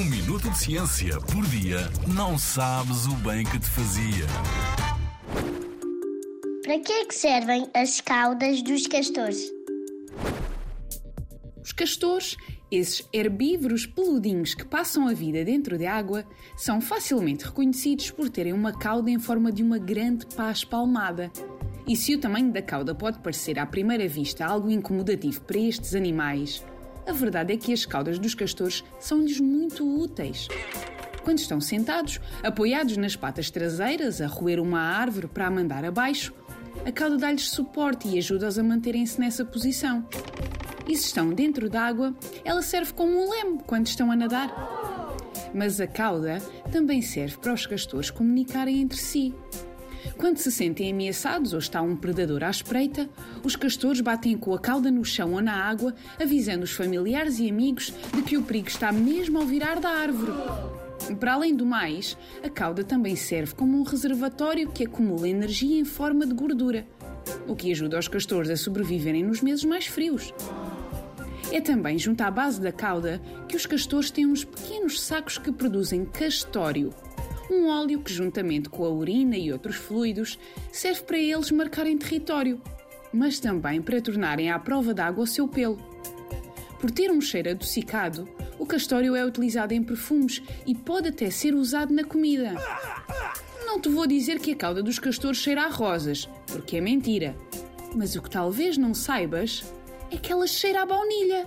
Um minuto de ciência por dia não sabes o bem que te fazia. Para que é que servem as caudas dos castores? Os castores, esses herbívoros peludinhos que passam a vida dentro de água, são facilmente reconhecidos por terem uma cauda em forma de uma grande pá espalmada. E se o tamanho da cauda pode parecer à primeira vista algo incomodativo para estes animais, a verdade é que as caudas dos castores são-lhes muito úteis. Quando estão sentados, apoiados nas patas traseiras, a roer uma árvore para a mandar abaixo, a cauda dá-lhes suporte e ajuda-os a manterem-se nessa posição. E se estão dentro d'água, ela serve como um leme quando estão a nadar. Mas a cauda também serve para os castores comunicarem entre si. Quando se sentem ameaçados ou está um predador à espreita, os castores batem com a cauda no chão ou na água, avisando os familiares e amigos de que o perigo está mesmo ao virar da árvore. Para além do mais, a cauda também serve como um reservatório que acumula energia em forma de gordura, o que ajuda os castores a sobreviverem nos meses mais frios. É também junto à base da cauda que os castores têm uns pequenos sacos que produzem castório, um óleo que, juntamente com a urina e outros fluidos, serve para eles marcarem território, mas também para tornarem à prova d'água o seu pelo. Por ter um cheiro adocicado, o castório é utilizado em perfumes e pode até ser usado na comida. Não te vou dizer que a cauda dos castores cheira a rosas, porque é mentira. Mas o que talvez não saibas é que ela cheira a baunilha.